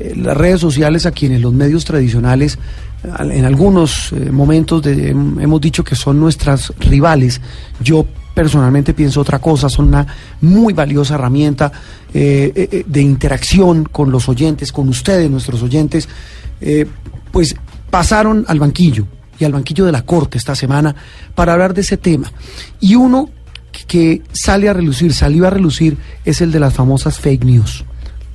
Eh, Las redes sociales a quienes los medios tradicionales al- en algunos eh, momentos hemos dicho que son nuestras rivales. Yo personalmente pienso otra cosa, son una muy valiosa herramienta eh, de interacción con los oyentes, con ustedes, nuestros oyentes. Pues pasaron al banquillo y al banquillo de la Corte esta semana para hablar de ese tema. Y uno que sale a relucir, salió a relucir, es el de las famosas fake news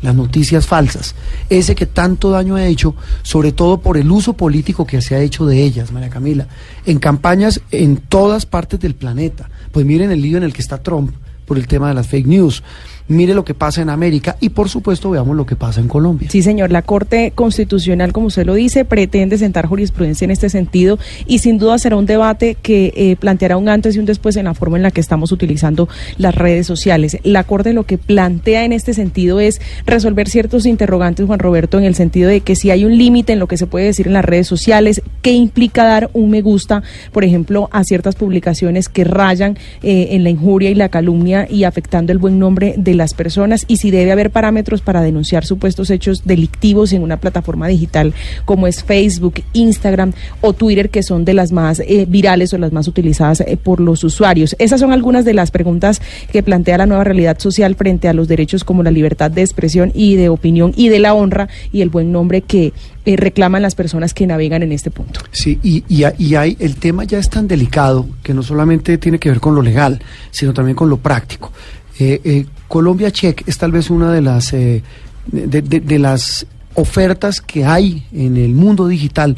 las noticias falsas, ese que tanto daño ha hecho, sobre todo por el uso político que se ha hecho de ellas, María Camila, en campañas en todas partes del planeta. Pues miren el lío en el que está Trump por el tema de las fake news. Mire lo que pasa en América y por supuesto veamos lo que pasa en Colombia. Sí, señor. La Corte Constitucional, como usted lo dice, pretende sentar jurisprudencia en este sentido y sin duda será un debate que eh, planteará un antes y un después en la forma en la que estamos utilizando las redes sociales. La Corte lo que plantea en este sentido es resolver ciertos interrogantes, Juan Roberto, en el sentido de que si hay un límite en lo que se puede decir en las redes sociales, qué implica dar un me gusta, por ejemplo, a ciertas publicaciones que rayan eh, en la injuria y la calumnia y afectando el buen nombre de las personas y si debe haber parámetros para denunciar supuestos hechos delictivos en una plataforma digital como es Facebook, Instagram o Twitter, que son de las más eh, virales o las más utilizadas eh, por los usuarios. Esas son algunas de las preguntas que plantea la nueva realidad social frente a los derechos como la libertad de expresión y de opinión y de la honra y el buen nombre que eh, reclaman las personas que navegan en este punto. Sí, y, y, y hay, el tema ya es tan delicado que no solamente tiene que ver con lo legal, sino también con lo práctico. Eh, eh, Colombia Check es tal vez una de las, eh, de, de- de las ofertas que hay en el mundo digital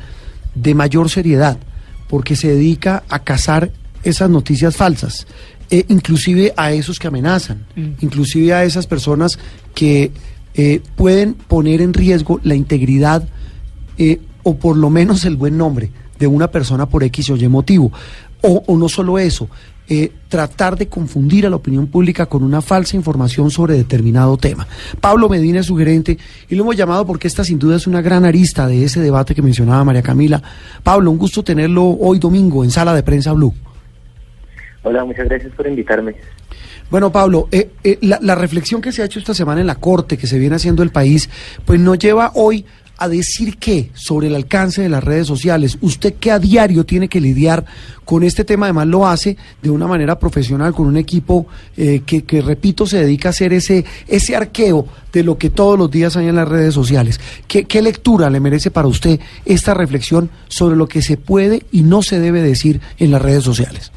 de mayor seriedad, porque se dedica a cazar esas noticias falsas, eh, inclusive a esos que amenazan, inclusive a esas personas que eh, pueden poner en riesgo la integridad eh, o por lo menos el buen nombre de una persona por X o Y motivo. O, o no solo eso, eh, tratar de confundir a la opinión pública con una falsa información sobre determinado tema. Pablo Medina es su gerente y lo hemos llamado porque esta sin duda es una gran arista de ese debate que mencionaba María Camila. Pablo, un gusto tenerlo hoy domingo en Sala de Prensa Blue. Hola, muchas gracias por invitarme. Bueno, Pablo, eh, eh, la, la reflexión que se ha hecho esta semana en la Corte, que se viene haciendo el país, pues nos lleva hoy a decir qué sobre el alcance de las redes sociales. Usted que a diario tiene que lidiar con este tema, además lo hace de una manera profesional, con un equipo eh, que, que, repito, se dedica a hacer ese, ese arqueo de lo que todos los días hay en las redes sociales. ¿Qué, ¿Qué lectura le merece para usted esta reflexión sobre lo que se puede y no se debe decir en las redes sociales?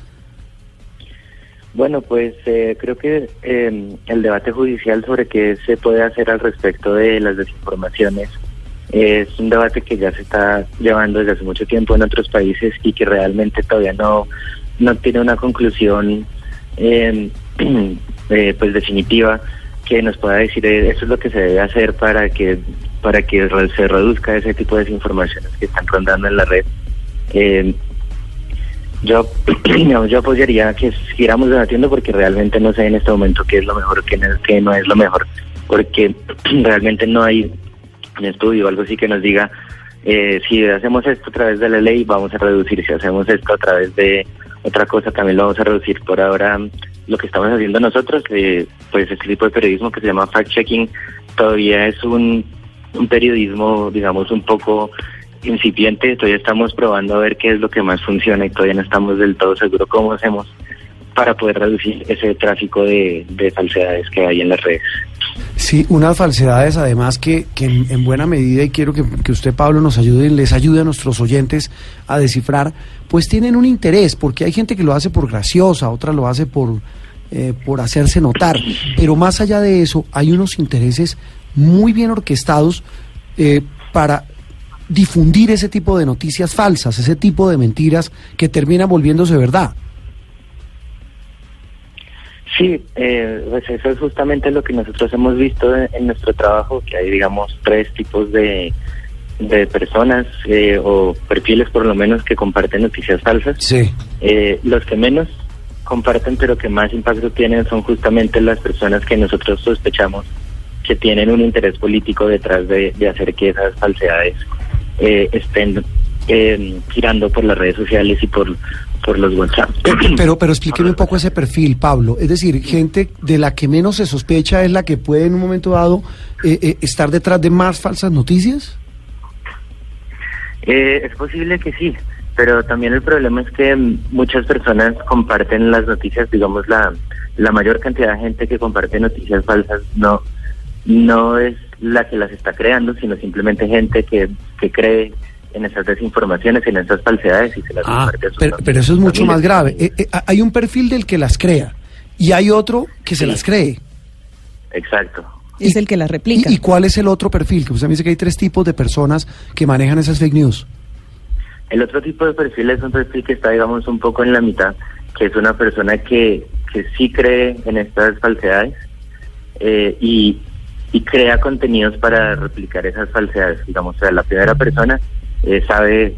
Bueno, pues eh, creo que eh, el debate judicial sobre qué se puede hacer al respecto de las desinformaciones es un debate que ya se está llevando desde hace mucho tiempo en otros países y que realmente todavía no, no tiene una conclusión eh, eh, pues definitiva que nos pueda decir eh, eso es lo que se debe hacer para que para que se reduzca ese tipo de desinformaciones que están rondando en la red. Eh, yo, yo apoyaría que siguiéramos debatiendo porque realmente no sé en este momento qué es lo mejor, qué qué no es lo mejor, porque realmente no hay un estudio algo así que nos diga eh, si hacemos esto a través de la ley vamos a reducir, si hacemos esto a través de otra cosa también lo vamos a reducir. Por ahora lo que estamos haciendo nosotros, eh, pues este tipo de periodismo que se llama fact-checking, todavía es un, un periodismo, digamos, un poco incipiente, todavía estamos probando a ver qué es lo que más funciona y todavía no estamos del todo seguros cómo hacemos para poder reducir ese tráfico de, de falsedades que hay en las redes. Sí, unas falsedades además que, que en, en, buena medida, y quiero que, usted, Pablo, nos ayude, les ayude a nuestros oyentes a descifrar, pues tienen un interés, porque hay gente que lo hace por graciosa, otra lo hace por, eh, por hacerse notar, pero más allá de eso hay unos intereses muy bien orquestados eh, para difundir ese tipo de noticias falsas, ese tipo de mentiras que terminan volviéndose verdad. Sí, eh, pues eso es justamente lo que nosotros hemos visto en, en nuestro trabajo, que hay, digamos, tres tipos de, de personas eh, o perfiles por lo menos que comparten noticias falsas. Sí. Eh, los que menos comparten pero que más impacto tienen son justamente las personas que nosotros sospechamos que tienen un interés político detrás de, de hacer que esas falsedades eh, estén eh, girando por las redes sociales y por, por los WhatsApp. Pero, pero explíqueme un poco ese perfil, Pablo. Es decir, gente de la que menos se sospecha es la que puede en un momento dado eh, eh, estar detrás de más falsas noticias. Eh, es posible que sí, pero también el problema es que muchas personas comparten las noticias, digamos la, la mayor cantidad de gente que comparte noticias falsas no no es la que las está creando, sino simplemente gente que, que cree en esas desinformaciones, en esas falsedades y se las Ah, comparte a sus pero, pero eso es mucho familias. más grave. Eh, eh, hay un perfil del que las crea y hay otro que se las cree. Exacto. Es Y- el que las replica. ¿Y, y cuál es el otro perfil? Que usted me dice que hay tres tipos de personas que manejan esas fake news. El otro tipo de perfil es un perfil que está, digamos, un poco en la mitad, que es una persona que, que sí cree en estas falsedades eh, y, y crea contenidos para replicar esas falsedades. Digamos, o sea, la primera persona eh, sabe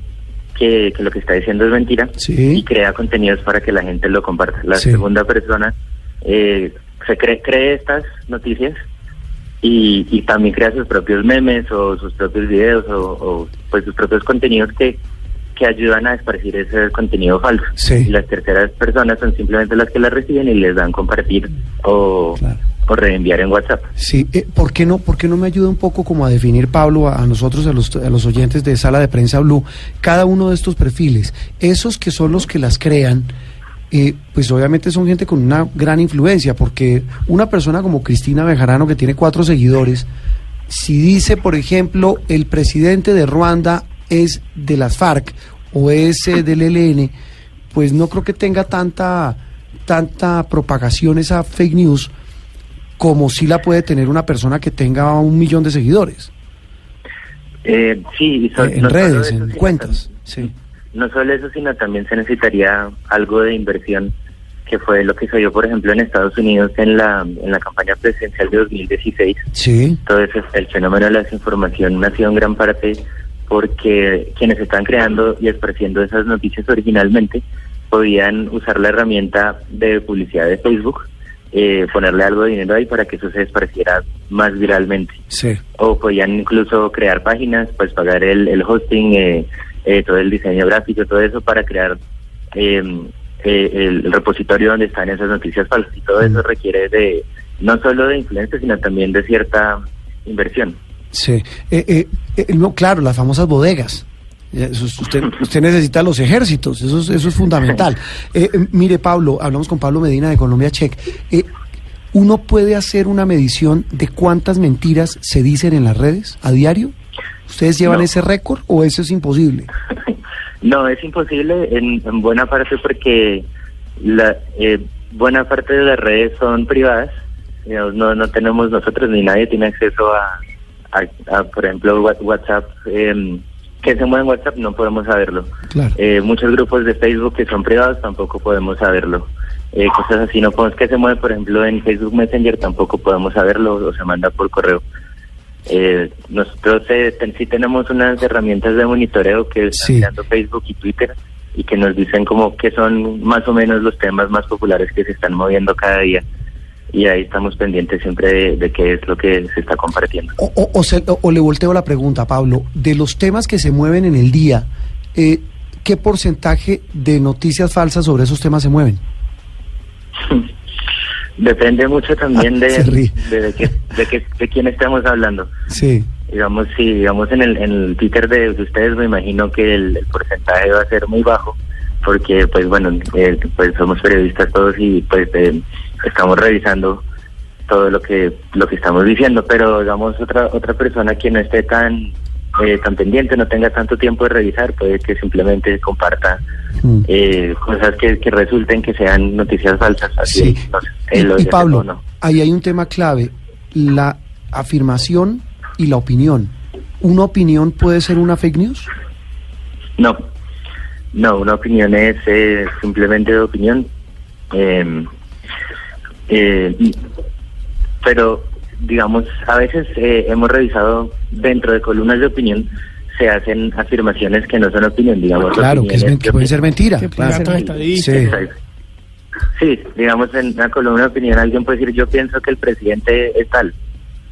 que, que lo que está diciendo es mentira Sí. y crea contenidos para que la gente lo comparta. La Sí. segunda persona eh, se cree, cree estas noticias y, y también crea sus propios memes o sus propios videos o, o, pues sus propios contenidos que, que ayudan a esparcir ese contenido falso. Sí. Y las terceras personas son simplemente las que las reciben y les dan compartir o, Claro. O reenviar en WhatsApp. Sí, eh, ¿por, qué no, ¿por qué no me ayuda un poco como a definir, Pablo, a, nosotros, a los, a los oyentes de Sala de Prensa Blue, cada uno de estos perfiles? Esos que son los que las crean, eh, pues obviamente son gente con una gran influencia, porque una persona como Cristina Bejarano, que tiene cuatro seguidores, si dice, por ejemplo, el presidente de Ruanda es de las FARC o es eh, del ELN, pues no creo que tenga tanta, tanta propagación esa fake news como si la puede tener una persona que tenga un millón de seguidores Eh, sí, so- eh, en no redes, eso, en cuentas. Sí. No solo eso, sino también se necesitaría algo de inversión, que fue lo que se dio, por ejemplo, en Estados Unidos en la, en la campaña presidencial de 2016. Sí. Entonces, el fenómeno de la desinformación nació en gran parte porque quienes están creando y esparciendo esas noticias originalmente podían usar la herramienta de publicidad de Facebook, eh, ponerle algo de dinero ahí para que eso se esparciera más viralmente Sí. o podían incluso crear páginas, pues pagar el, el hosting, eh, eh, todo el diseño gráfico, todo eso para crear eh, eh, el, repositorio donde están esas noticias falsas. Y todo eso requiere de no solo de influencia, sino también de cierta inversión. Sí. Eh, eh, eh, no, claro, las famosas bodegas. Usted, usted necesita los ejércitos, eso es, eso es fundamental. Eh, eh, mire, Pablo, hablamos con Pablo Medina de Colombia Check. Eh, ¿Uno puede hacer una medición de cuántas mentiras se dicen en las redes a diario? ¿Ustedes llevan No. ese récord o eso es imposible? No, es imposible en, en buena parte porque la eh, buena parte de las redes son privadas. Digamos, no, no tenemos nosotros ni nadie tiene acceso a, a, a, por ejemplo, Wha- WhatsApp. Eh, que se mueve en WhatsApp no podemos saberlo. Claro. Eh, muchos grupos de Facebook que son privados tampoco podemos saberlo. Eh, cosas así, no podemos que se mueve, por ejemplo, en Facebook Messenger tampoco podemos saberlo o se manda por correo. Eh, nosotros eh, ten- sí tenemos unas herramientas de monitoreo que están mirando Facebook y Twitter y que nos dicen como que son más o menos los temas más populares que se están moviendo cada día y ahí estamos pendientes siempre de, de qué es lo que se está compartiendo. O, o- o se- o- le volteo la pregunta, Pablo. De los temas que se mueven en el día, eh, ¿qué porcentaje de noticias falsas sobre esos temas se mueven? Depende mucho también Ah, de, de, de, qué- de, qué- de quién estamos hablando. Sí. Digamos, si digamos en el, en el Twitter de, de ustedes, me imagino que el, el porcentaje va a ser muy bajo, porque pues bueno, eh, pues somos periodistas todos y pues eh, estamos revisando todo lo que lo que estamos diciendo, pero digamos otra otra persona que no esté tan eh, tan pendiente, no tenga tanto tiempo de revisar, puede que simplemente comparta Mm. eh, cosas que, que resulten que sean noticias falsas. Así, Sí. no sé, Y, eh, lo y de Pablo, ahí hay un tema clave, la afirmación y la opinión. ¿Una opinión puede ser una fake news? No, no, una opinión es eh, simplemente de opinión. Eh, Eh, pero, digamos, a veces eh, hemos revisado dentro de columnas de opinión se hacen afirmaciones que no son opinión, digamos. Claro, que, es que puede ser mentira. Que puede claro. ser mentira. Sí. Sí, digamos, en una columna de opinión alguien puede decir, yo pienso que el presidente es tal,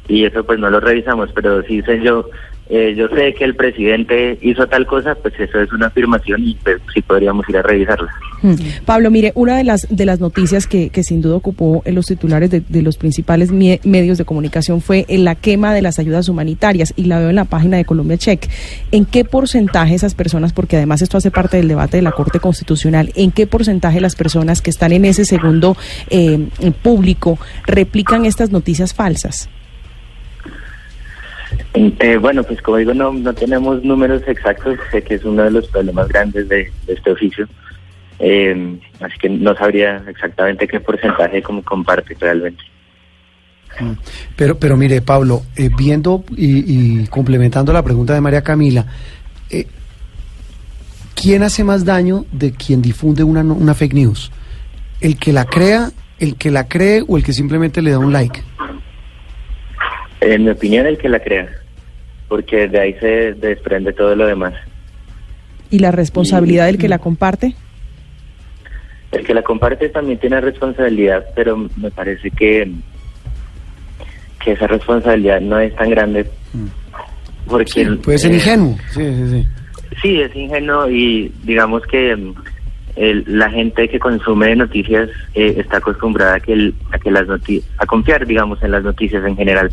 y eso pues no lo revisamos, pero si dicen yo, eh, yo sé que el presidente hizo tal cosa, pues eso es una afirmación y pues sí podríamos ir a revisarla. Mm. Pablo, mire, una de las de las noticias que, que sin duda ocupó en los titulares de, de los principales medios de comunicación fue en la quema de las ayudas humanitarias y la veo en la página de Colombia Check. ¿En qué porcentaje esas personas, porque además esto hace parte del debate de la Corte Constitucional, en qué porcentaje las personas que están en ese segundo eh, público replican estas noticias falsas? Eh, bueno, pues como digo, no, no tenemos números exactos, sé que es uno de los problemas grandes de, este oficio, eh, así que no sabría exactamente qué porcentaje como comparte realmente. Pero, pero mire, Pablo, eh, viendo y, y complementando la pregunta de María Camila, eh, ¿quién hace más daño de quien difunde una, una fake news? ¿El que la crea, el que la cree o el que simplemente le da un like? En mi opinión, el que la crea, porque de ahí se desprende todo lo demás. ¿Y la responsabilidad del que la comparte? El que la comparte también tiene responsabilidad, pero me parece que, que esa responsabilidad no es tan grande. Porque Puede ser eh, ingenuo. Sí, sí, sí. Sí, es ingenuo y digamos que mm, el- la gente que consume noticias eh, está acostumbrada a que, el- a que las noti- a confiar, digamos, en las noticias en general.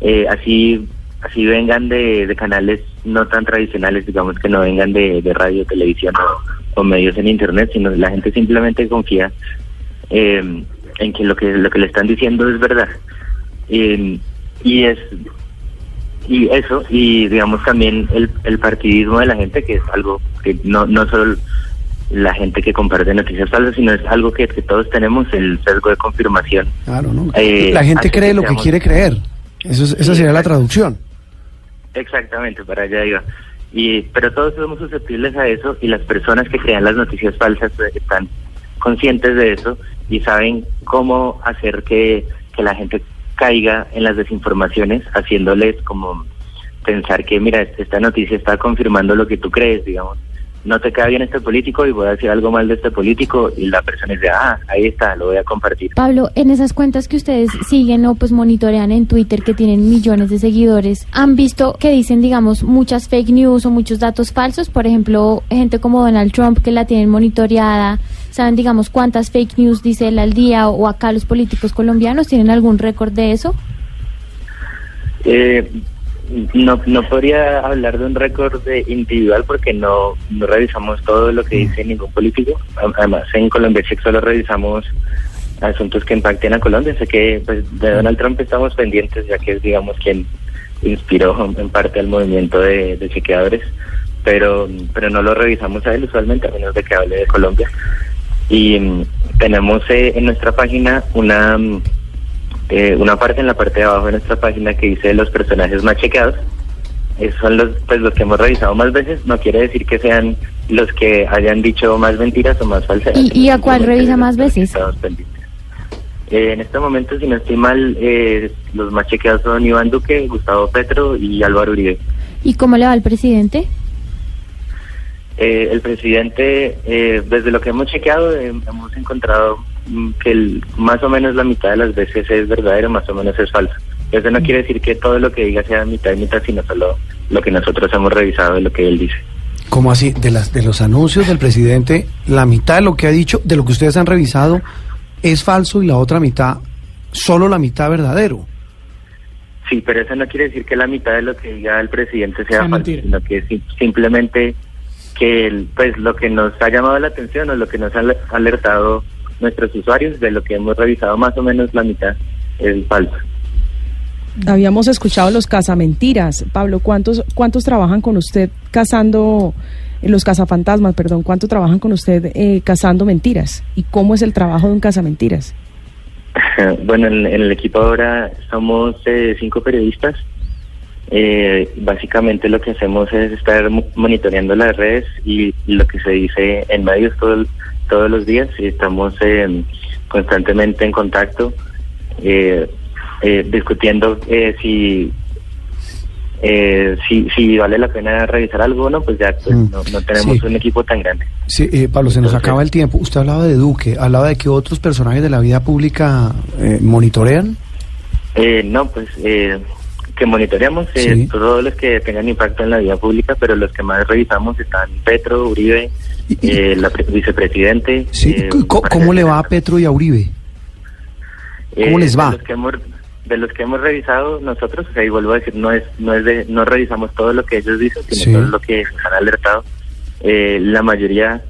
Eh, así así vengan de, de canales no tan tradicionales, digamos que no vengan de, de radio, televisión o, o medios en internet, sino la gente simplemente confía eh, en que lo que lo que le están diciendo es verdad. Eh, y es y eso y digamos también el, el partidismo de la gente que es algo que no no solo la gente que comparte noticias falsas sino es algo que, que todos tenemos el sesgo de confirmación Claro, ¿no? Eh, la gente cree que lo que quiere creer. Eso es- esa sería la traducción. exactamente para allá iba. Y pero todos somos susceptibles a eso y las personas que crean las noticias falsas eh, están conscientes de eso y saben cómo hacer que, que la gente caiga en las desinformaciones haciéndoles como pensar que mira esta noticia está confirmando lo que tú crees digamos no te cae bien este político y voy a decir algo mal de este político y la persona dice ah ahí está lo voy a compartir Pablo, en esas cuentas que ustedes siguen o pues monitorean en Twitter que tienen millones de seguidores, ¿han visto que dicen, digamos, muchas fake news o muchos datos falsos? Por ejemplo, gente como Donald Trump que la tienen monitoreada, ¿saben, digamos, cuántas fake news dice él al día o acá los políticos colombianos tienen algún récord de eso? Eh, no, no podría hablar de un récord de individual porque no, no revisamos todo lo que dice ningún político. Además, en Colombia Check solo revisamos asuntos que impacten a Colombia. Sé que pues, de Donald Trump estamos pendientes, ya que es, digamos, quien inspiró en parte al movimiento de, de chequeadores, pero, pero no lo revisamos a él usualmente, a menos de que hable de Colombia. Y mm, tenemos eh, en nuestra página una, mm, eh, una parte en la parte de abajo de nuestra página que dice los personajes más chequeados. Esos son los, pues, los que hemos revisado más veces. No quiere decir que sean los que hayan dicho más mentiras o más falsedades. ¿Y- y a cuál revisa más veces? Eh, en este momento, si no estoy mal, eh, los más chequeados son Iván Duque, Gustavo Petro y Álvaro Uribe. ¿Y cómo le va al presidente? Eh, el presidente, eh, desde lo que hemos chequeado, eh, hemos encontrado que el- más o menos la mitad de las veces es verdadero, más o menos es falso. Eso no quiere decir que todo lo que diga sea mitad y mitad, sino solo lo que nosotros hemos revisado de lo que él dice. ¿Cómo así? De, las, de los anuncios del presidente, la mitad de lo que ha dicho, de lo que ustedes han revisado, es falso y la otra mitad, solo la mitad verdadero. Sí, pero eso no quiere decir que la mitad de lo que diga el presidente sea Sea falso, mentira. sino que sim- simplemente que el- pues lo que nos ha llamado la atención o lo que nos han alertado nuestros usuarios de lo que hemos revisado más o menos la mitad es falso. Habíamos escuchado los cazamentiras. Pablo, ¿cuántos, cuántos trabajan con usted cazando, los cazafantasmas, perdón, cuánto trabajan con usted eh, cazando mentiras? ¿Y cómo es el trabajo de un cazamentiras? Bueno, en, en el equipo ahora somos eh, cinco periodistas Eh, básicamente lo que hacemos es estar mo- monitoreando las redes y lo que se dice en medios todo el- todos los días y estamos eh, constantemente en contacto eh, eh, discutiendo eh, si eh, si, si vale la pena revisar algo o no, pues ya pues, Mm, no, no tenemos sí. un equipo tan grande. Sí, eh, Pablo, se nos Entonces- acaba el tiempo. Usted hablaba de Duque, hablaba de que otros personajes de la vida pública eh, monitorean. Eh, no, pues eh, que monitoreamos eh, Sí. todos los que tengan impacto en la vida pública, pero los que más revisamos están Petro, Uribe, Y- y- eh, la pre- vicepresidente. Sí, eh, ¿cómo- ¿Cómo, le va a. Petro y a Uribe? ¿Cómo Eh, les va? De los que hemos, de los que hemos revisado nosotros, ahí vuelvo a decir, no es no es de no revisamos todo lo que ellos dicen, sino Sí. todo lo que nos han alertado. Eh, la mayoría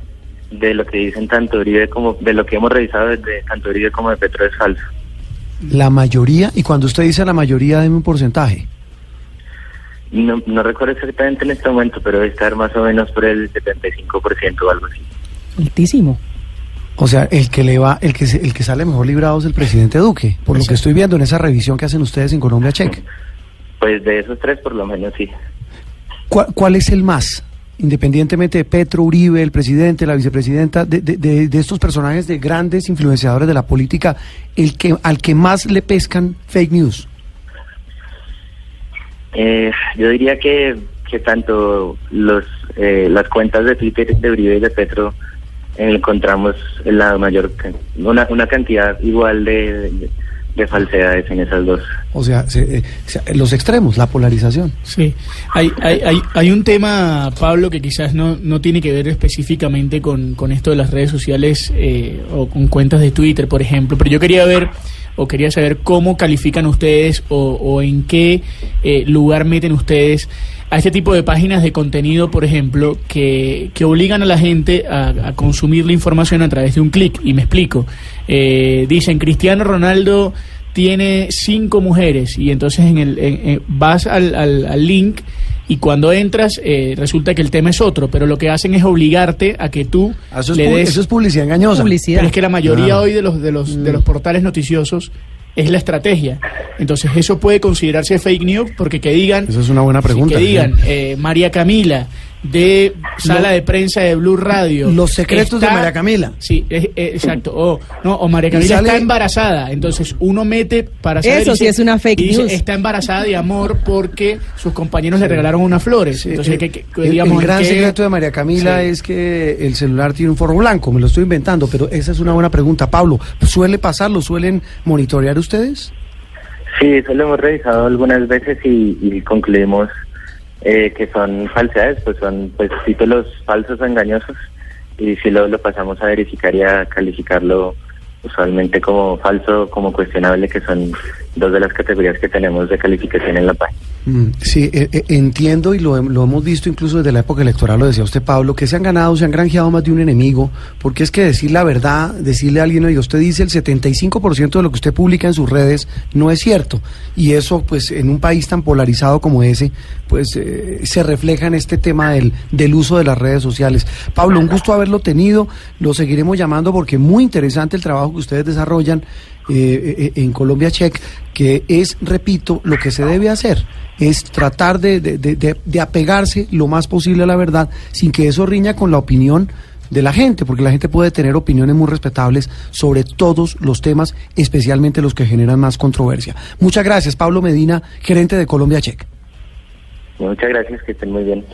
de lo que dicen tanto Uribe como de lo que hemos revisado desde tanto Uribe como de Petro es falso. La mayoría, y cuando usted dice la mayoría, deme un porcentaje. No, no recuerdo exactamente en este momento, pero debe estar más o menos por el 75% o algo así. Altísimo. O sea, el que le va, el que se- el que sale mejor librado es el presidente Duque, por lo que estoy viendo en esa revisión que hacen ustedes en Colombia Check. Pues de esos tres, por lo menos sí. ¿Cuál, cuál es el más? Independientemente de Petro, Uribe, el presidente, la vicepresidenta, de, de- de- estos personajes de grandes influenciadores de la política, el que al que más le pescan fake news. Eh, yo diría que, que tanto los eh, las cuentas de Twitter de Uribe y de Petro eh, encontramos la mayor una, una cantidad igual de, de falsedades en esas dos. O sea, se- eh, se- los extremos, la polarización. Sí, hay, hay, hay, hay un tema, Pablo, que quizás no, no tiene que ver específicamente con, con esto de las redes sociales eh, o con cuentas de Twitter, por ejemplo, pero yo quería ver o quería saber cómo califican ustedes o, en qué eh, lugar meten ustedes a este tipo de páginas de contenido, por ejemplo, que, que obligan a la gente a, a consumir la información a través de un clic. Y me explico. Eh, dicen, Cristiano Ronaldo tiene cinco mujeres y entonces en el en- en- vas al, al- al link y cuando entras eh, resulta que el tema es otro, pero lo que hacen es obligarte a que tú Eso es, le des eso es publicidad engañosa. Publicidad. pero es que la mayoría Ah. hoy de los de los de los portales noticiosos es la estrategia. Entonces eso puede considerarse fake news porque que digan Eso es una buena sí, pregunta. que digan eh, María Camila de sala de prensa de Blue Radio. Los secretos de María Camila. Sí, es- es- exacto. O, no, o María Camila sale- está embarazada. Entonces uno mete para saber. Eso sí es una fake dice, news. Está embarazada de amor porque sus compañeros le regalaron unas flores. Sí, Entonces, eh, que, que- digamos, el gran ¿en qué- secreto de María Camila Sí. es que el celular tiene un forro blanco, me lo estoy inventando, pero esa es una buena pregunta. Pablo, ¿suele pasarlo? ¿Suelen monitorear ustedes? Sí, eso lo hemos revisado algunas veces y, y concluimos eh, que son falsedades, pues son pues títulos falsos o engañosos y si lo, lo pasamos a verificar y a calificarlo usualmente como falso, como cuestionable, que son dos de las categorías que tenemos de calificación en la página. Mm, sí, eh, eh, entiendo y lo, hem- lo hemos visto incluso desde la época electoral, lo decía usted Pablo, que se han ganado, se han granjeado más de un enemigo, porque es que decir la verdad, decirle a alguien, oye, usted dice el 75% de lo que usted publica en sus redes no es cierto, y eso pues en un país tan polarizado como ese, pues eh, se refleja en este tema del, del uso de las redes sociales. Pablo, un gusto haberlo tenido, lo seguiremos llamando porque muy interesante el trabajo que ustedes desarrollan eh, eh, en Colombia Check, que es, repito, lo que se debe hacer, es tratar de, de- de- de- de apegarse lo más posible a la verdad sin que eso riña con la opinión de la gente, porque la gente puede tener opiniones muy respetables sobre todos los temas, especialmente los que generan más controversia. Muchas gracias, Pablo Medina, gerente de Colombia Check. Muchas gracias, que estén muy bien.